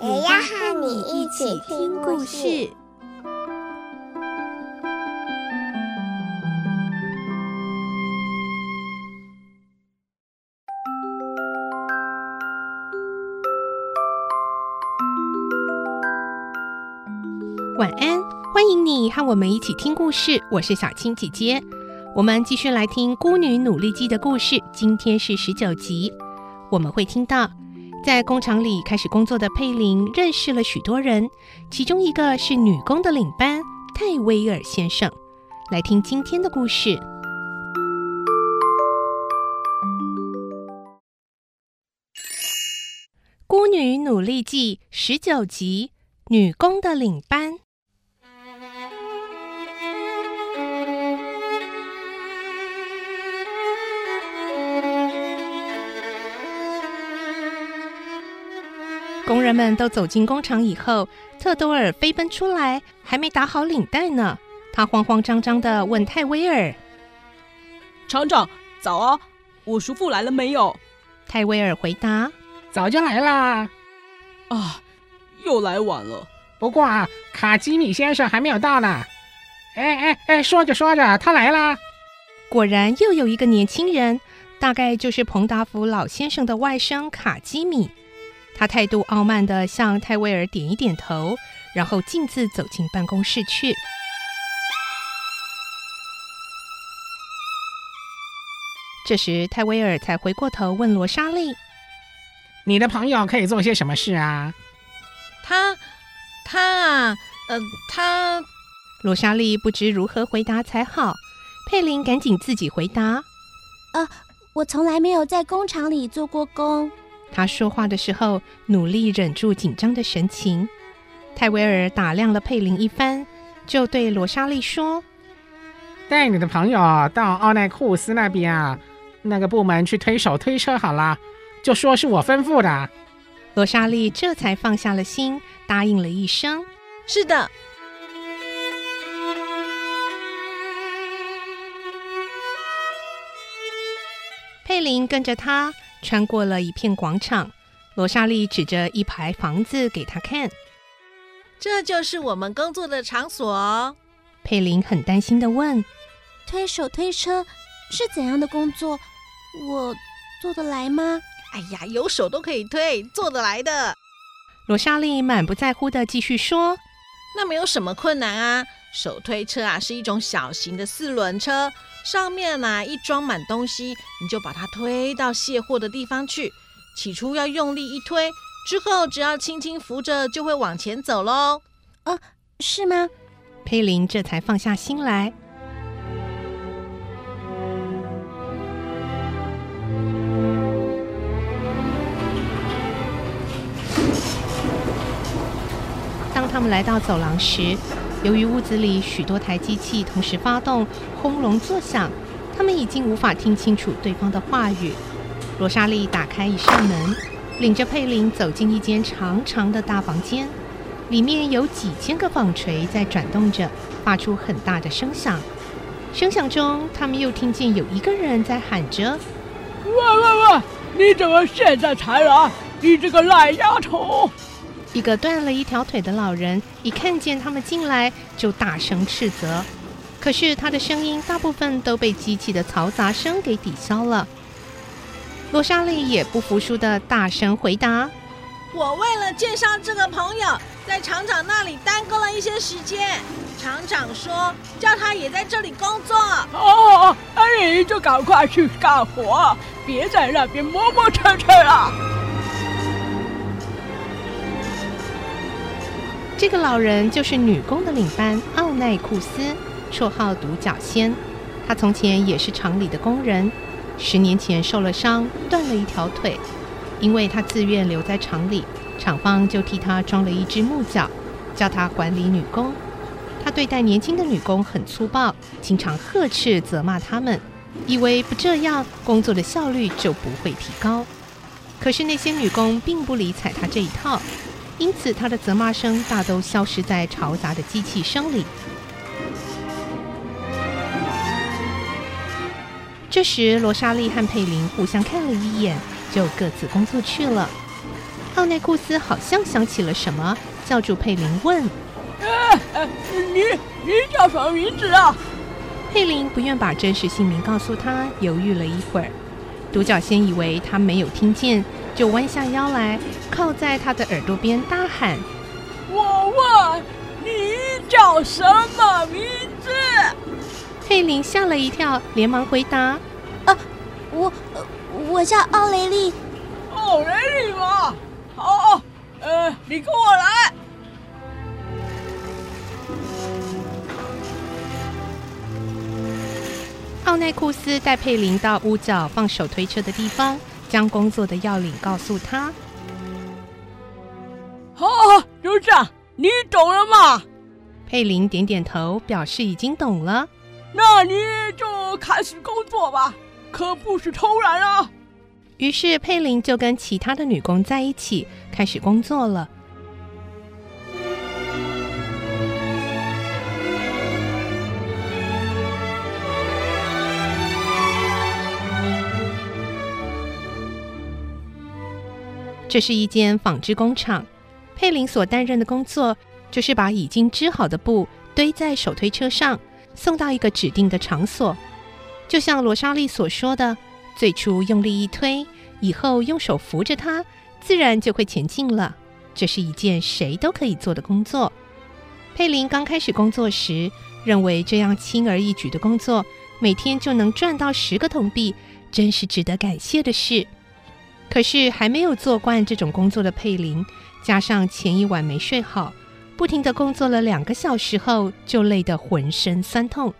也要和你一起听故事。晚安，欢迎你和我们一起听故事。我是小青姐姐，我们继续来听《孤女努力记》的故事。今天是十九集，我们会听到在工厂里开始工作的佩林认识了许多人，其中一个是女工的领班泰威尔先生。来听今天的故事，《孤女努力记》十九集，女工的领班。工人们都走进工厂以后，特多尔飞奔出来，还没打好领带呢。他慌慌张张地问泰威尔：“厂长，早啊！我叔父来了没有？”泰威尔回答：“早就来啦。”啊，又来晚了。不过啊，卡基米先生还没有到呢。哎哎哎，说着说着，他来啦。果然又有一个年轻人，大概就是彭达福老先生的外甥卡基米。他态度傲慢地向泰威尔点一点头，然后径自走进办公室去。这时，泰威尔才回过头问罗莎莉：“你的朋友可以做些什么事啊？”他，他啊，呃，他……罗莎莉不知如何回答才好。佩林赶紧自己回答：“呃，我从来没有在工厂里做过工。”他说话的时候，努力忍住紧张的神情。泰威尔打量了佩林一番，就对罗莎莉说：“带你的朋友到奥奈库斯那边啊，那个部门去推手推车好了，就说是我吩咐的。”罗莎莉这才放下了心，答应了一声：“是的。”佩林跟着他。穿过了一片广场，罗莎莉指着一排房子给他看：“这就是我们工作的场所。”佩林很担心的问：“推手推车是怎样的工作？我做得来吗？”“哎呀，有手都可以推，做得来的。”罗莎莉满不在乎的继续说：“那没有什么困难啊，手推车啊是一种小型的四轮车。”上面呢，一装满东西，你就把它推到卸货的地方去。起初要用力一推，之后只要轻轻扶着，就会往前走喽。哦，是吗？佩林这才放下心来。当他们来到走廊时，由于屋子里许多台机器同时发动，轰隆作响，他们已经无法听清楚对方的话语。罗莎莉打开一扇门，领着佩林走进一间长长的大房间，里面有几千个纺锤在转动着，发出很大的声响。声响中，他们又听见有一个人在喊着：“喂喂喂，你怎么现在才来？你这个烂丫头！”一个断了一条腿的老人一看见他们进来，就大声斥责。可是他的声音大部分都被机器的嘈杂声给抵消了。罗莎莉也不服输地大声回答：“我为了介绍这个朋友，在厂长那里耽搁了一些时间。厂长说叫他也在这里工作。哦，那你就赶快去干活，别在那边磨磨蹭蹭了。”这个老人就是女工的领班奥奈库斯，绰号独角仙。他从前也是厂里的工人，十年前受了伤，断了一条腿。因为他自愿留在厂里，厂方就替他装了一只木脚，叫他管理女工。他对待年轻的女工很粗暴，经常呵斥责骂他们，以为不这样工作的效率就不会提高。可是那些女工并不理睬他这一套，因此他的责骂声大都消失在嘈杂的机器声里。这时，罗莎莉和佩林互相看了一眼，就各自工作去了。奥内库斯好像想起了什么，叫住佩林问：“哎哎，你你叫什么名字啊？”佩林不愿把真实姓名告诉他，犹豫了一会儿。独角仙以为他没有听见，就弯下腰来，靠在他的耳朵边大喊：“我问你叫什么名字？”佩林吓了一跳，连忙回答：“啊，我我叫奥雷利。”“奥雷利吗？好，呃，你跟我来。”奥奈库斯带佩林到屋角放手推车的地方，将工作的要领告诉他。好，就这样，你懂了吗？佩林点点头，表示已经懂了。那你就开始工作吧，可不许偷懒啊！于是佩林就跟其他的女工在一起开始工作了。这是一间纺织工厂，佩林所担任的工作就是把已经织好的布堆在手推车上。送到一个指定的场所，就像罗莎莉所说的，最初用力一推，以后用手扶着它，自然就会前进了。这是一件谁都可以做的工作。佩林刚开始工作时，认为这样轻而易举的工作，每天就能赚到十个铜币，真是值得感谢的事。可是还没有做惯这种工作的佩林，加上前一晚没睡好。不停地工作了两个小时后，就累得浑身酸痛，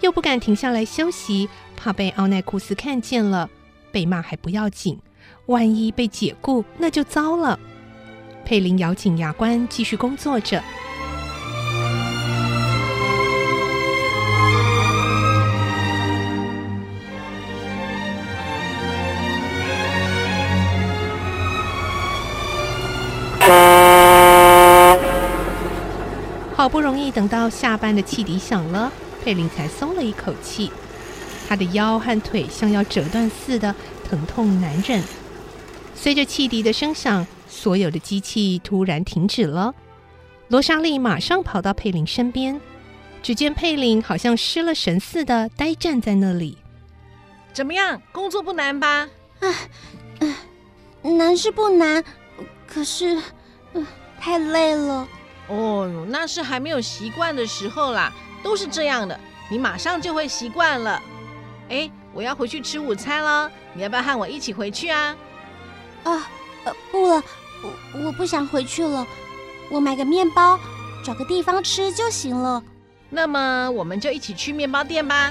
又不敢停下来休息，怕被奥奈库斯看见了，被骂还不要紧，万一被解雇那就糟了。佩林咬紧牙关，继续工作着。好不容易等到下班的汽笛响了，佩林才松了一口气。他的腰和腿像要折断似的，疼痛难忍。随着汽笛的声响，所有的机器突然停止了。罗莎莉马上跑到佩林身边，只见佩林好像失了神似的，呆站在那里。怎么样？工作不难吧？啊，难是不难，可是，呃，太累了。哦，那是还没有习惯的时候啦，都是这样的，你马上就会习惯了。哎，我要回去吃午餐了，你要不要和我一起回去啊？啊，呃，不了，我我不想回去了，我买个面包，找个地方吃就行了。那么我们就一起去面包店吧。